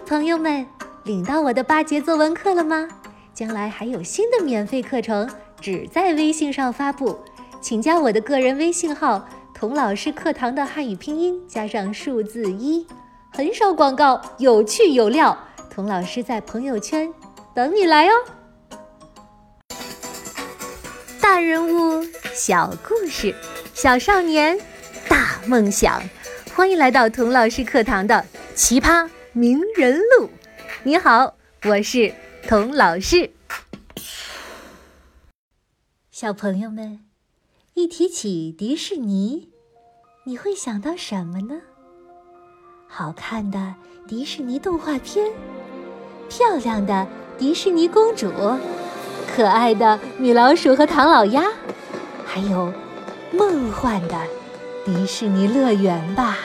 朋友们，领到我的八节作文课了吗？将来还有新的免费课程，只在微信上发布，请加我的个人微信号“童老师课堂”的汉语拼音加上数字一，很少广告，有趣有料。童老师在朋友圈等你来哦。大人物小故事，小少年大梦想，欢迎来到童老师课堂的奇葩名人录。你好，我是童老师。小朋友们，一提起迪士尼，你会想到什么呢？好看的迪士尼动画片，漂亮的迪士尼公主，可爱的米老鼠和唐老鸭，还有梦幻的迪士尼乐园吧。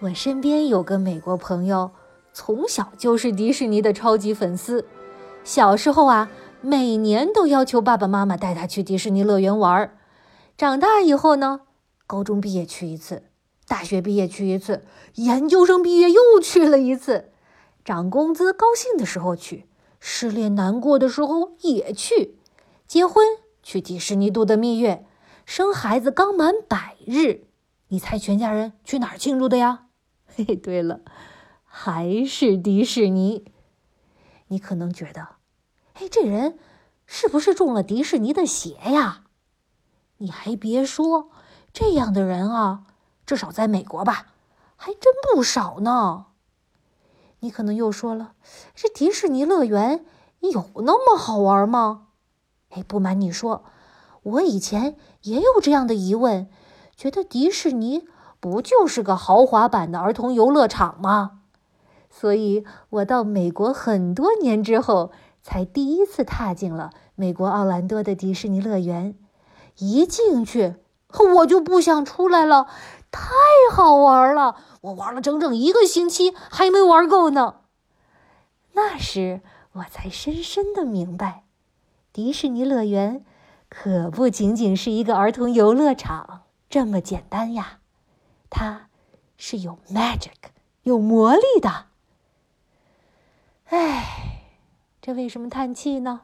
我身边有个美国朋友，从小就是迪士尼的超级粉丝。小时候啊，每年都要求爸爸妈妈带他去迪士尼乐园玩儿。长大以后呢，高中毕业去一次，大学毕业去一次，研究生毕业又去了一次。涨工资高兴的时候去，失恋难过的时候也去。结婚去迪士尼度的蜜月，生孩子刚满百日，你猜全家人去哪儿庆祝的呀？嘿，对了，还是迪士尼。你可能觉得，哎，这人是不是中了迪士尼的邪呀？你还别说，这样的人啊，至少在美国吧，还真不少呢。你可能又说了，这迪士尼乐园有那么好玩吗？哎，不瞒你说，我以前也有这样的疑问，觉得迪士尼。不就是个豪华版的儿童游乐场吗？所以我到美国很多年之后，才第一次踏进了美国奥兰多的迪士尼乐园。一进去，我就不想出来了，太好玩了！我玩了整整一个星期，还没玩够呢。那时我才深深的明白，迪士尼乐园可不仅仅是一个儿童游乐场这么简单呀。它是有 magic 有魔力的。唉，这为什么叹气呢？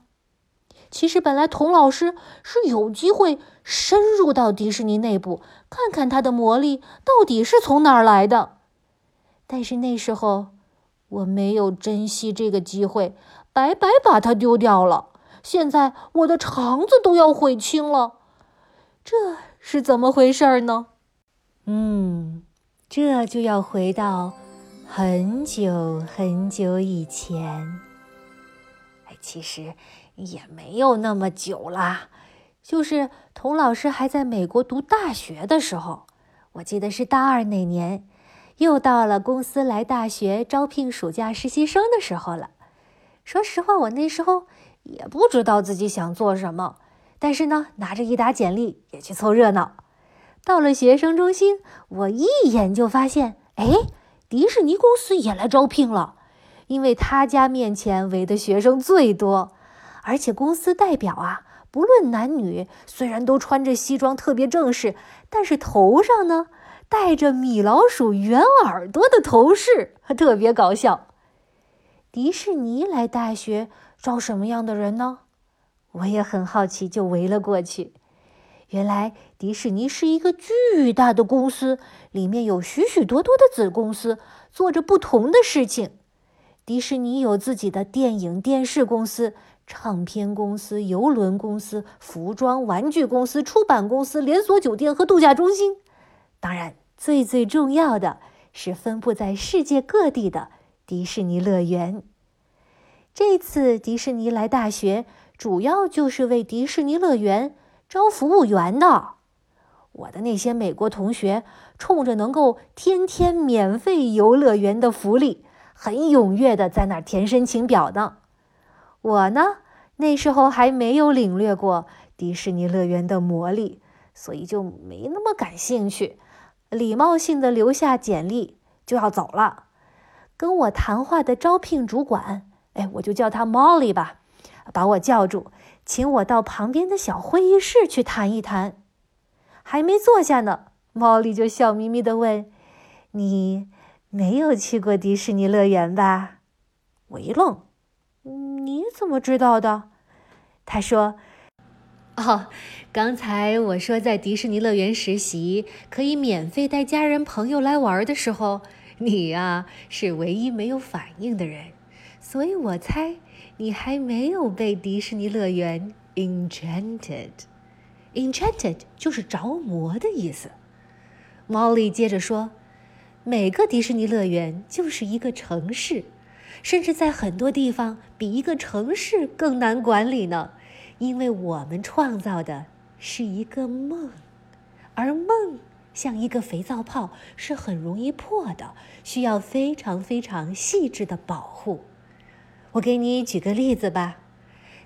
其实本来童老师是有机会深入到迪士尼内部，看看它的魔力到底是从哪儿来的。但是那时候我没有珍惜这个机会，白白把它丢掉了。现在我的肠子都要悔青了，这是怎么回事儿呢？嗯，这就要回到很久很久以前。哎，其实也没有那么久啦，就是童老师还在美国读大学的时候，我记得是大二那年，又到了公司来大学招聘暑假实习生的时候了。说实话，我那时候也不知道自己想做什么，但是呢，拿着一沓简历也去凑热闹。到了学生中心，我一眼就发现，哎，迪士尼公司也来招聘了。因为他家面前围的学生最多，而且公司代表啊，不论男女，虽然都穿着西装，特别正式，但是头上呢戴着米老鼠圆耳朵的头饰，特别搞笑。迪士尼来大学招什么样的人呢？我也很好奇，就围了过去。原来迪士尼是一个巨大的公司，里面有许许多多的子公司，做着不同的事情。迪士尼有自己的电影、电视公司、唱片公司、邮轮公司、服装、玩具公司、出版公司、连锁酒店和度假中心。当然，最最重要的是分布在世界各地的迪士尼乐园。这次迪士尼来大学，主要就是为迪士尼乐园。招服务员的，我的那些美国同学冲着能够天天免费游乐园的福利，很踊跃的在那儿填申请表呢。我呢，那时候还没有领略过迪士尼乐园的魔力，所以就没那么感兴趣，礼貌性的留下简历就要走了。跟我谈话的招聘主管，哎，我就叫他 Molly 吧，把我叫住。请我到旁边的小会议室去谈一谈。还没坐下呢，毛利就笑眯眯地问：“你没有去过迪士尼乐园吧？我一愣，你怎么知道的？他说：“哦，刚才我说在迪士尼乐园实习可以免费带家人朋友来玩的时候，你呀是唯一没有反应的人，所以我猜你还没有被迪士尼乐园 enchanted。enchanted 就是着魔的意思。” Molly 接着说：“每个迪士尼乐园就是一个城市。”甚至在很多地方比一个城市更难管理呢，因为我们创造的是一个梦，而梦像一个肥皂泡，是很容易破的，需要非常非常细致的保护。我给你举个例子吧，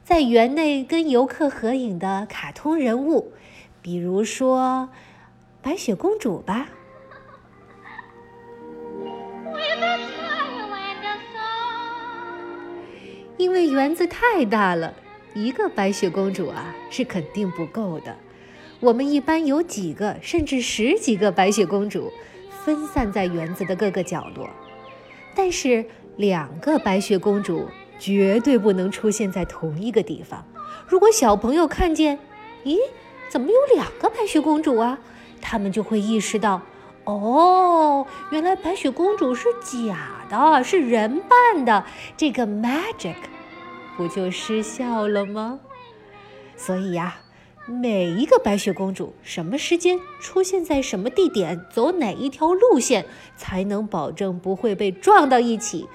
在园内跟游客合影的卡通人物，比如说白雪公主吧。因为园子太大了，一个白雪公主啊是肯定不够的。我们一般有几个，甚至十几个白雪公主，分散在园子的各个角落。但是两个白雪公主绝对不能出现在同一个地方。如果小朋友看见，咦，怎么有两个白雪公主啊？他们就会意识到，哦，原来白雪公主是假的，是人扮的。这个 magic。不就失效了吗？所以呀，每一个白雪公主什么时间出现在什么地点，走哪一条路线，才能保证不会被撞到一起？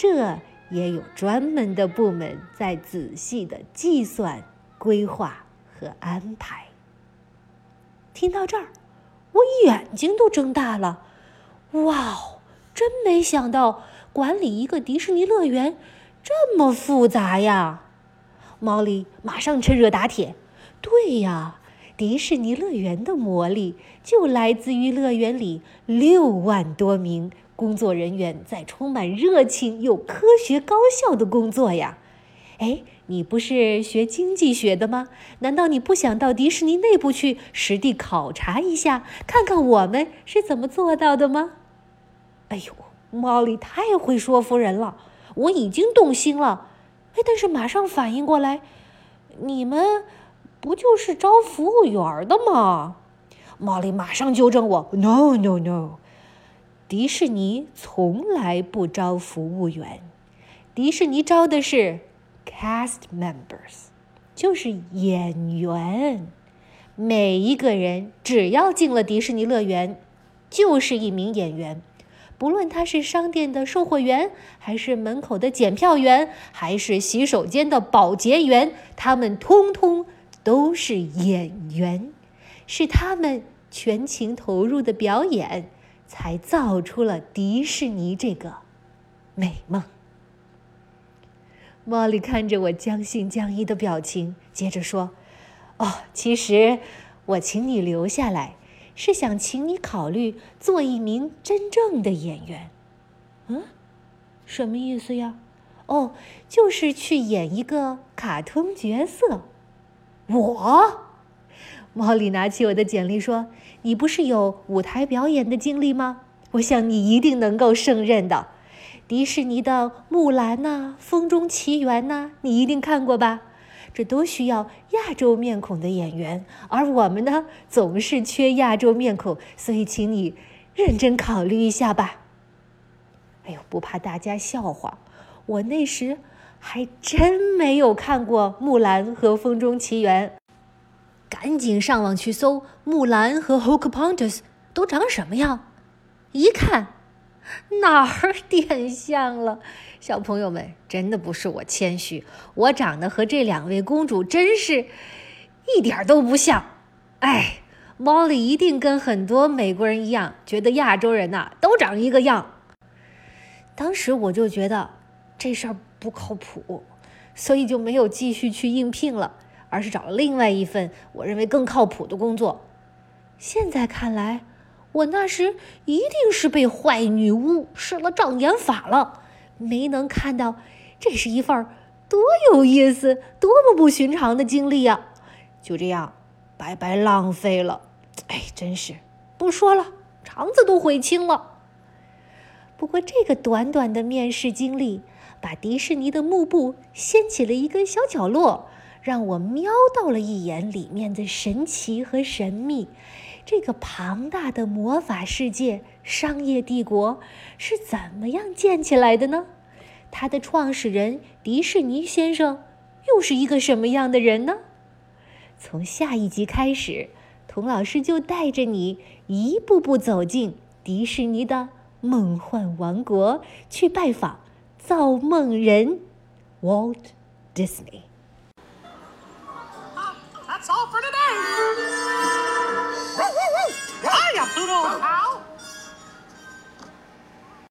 这也有专门的部门在仔细的计算、规划和安排。听到这儿，我眼睛都睁大了。哇哦，真没想到管理一个迪士尼乐园。这么复杂呀！毛利马上趁热打铁。对呀，迪士尼乐园的魔力就来自于乐园里六万多名工作人员在充满热情又科学高效的工作呀。哎，你不是学经济学的吗？难道你不想到迪士尼内部去实地考察一下，看看我们是怎么做到的吗？哎呦，毛利太会说服人了。我已经动心了，哎，但是马上反应过来，你们不就是招服务员的吗？毛利马上纠正我：“No, no, no，迪士尼从来不招服务员，迪士尼招的是 cast members，就是演员。每一个人只要进了迪士尼乐园，就是一名演员。”不论他是商店的售货员，还是门口的检票员，还是洗手间的保洁员，他们通通都是演员，是他们全情投入的表演，才造出了迪士尼这个美梦。茉莉看着我将信将疑的表情，接着说：“哦，其实我请你留下来。”是想请你考虑做一名真正的演员，嗯，什么意思呀？哦，就是去演一个卡通角色。我，毛里拿起我的简历说：“你不是有舞台表演的经历吗？我想你一定能够胜任的。迪士尼的《木兰》呐，《风中奇缘》呐，你一定看过吧？”这都需要亚洲面孔的演员，而我们呢，总是缺亚洲面孔，所以请你认真考虑一下吧。哎呦，不怕大家笑话，我那时还真没有看过《木兰》和《风中奇缘》，赶紧上网去搜《木兰》和《Hocus Pocus》都长什么样，一看。哪儿点像了，小朋友们，真的不是我谦虚，我长得和这两位公主真是一点都不像。哎，猫里一定跟很多美国人一样，觉得亚洲人呐都长一个样。当时我就觉得这事儿不靠谱，所以就没有继续去应聘了，而是找了另外一份我认为更靠谱的工作。现在看来。我那时一定是被坏女巫施了障眼法了，没能看到这是一份多有意思、多么不寻常的经历呀！就这样白白浪费了，哎，真是不说了，肠子都悔青了。不过，这个短短的面试经历，把迪士尼的幕布掀起了一个小角落，让我瞄到了一眼里面的神奇和神秘。这个庞大的魔法世界、商业帝国是怎么样建起来的呢？它的创始人迪士尼先生又是一个什么样的人呢？从下一集开始，童老师就带着你一步步走进迪士尼的。梦幻王国去拜访造梦人 Walt Disney。Olha, Tururu!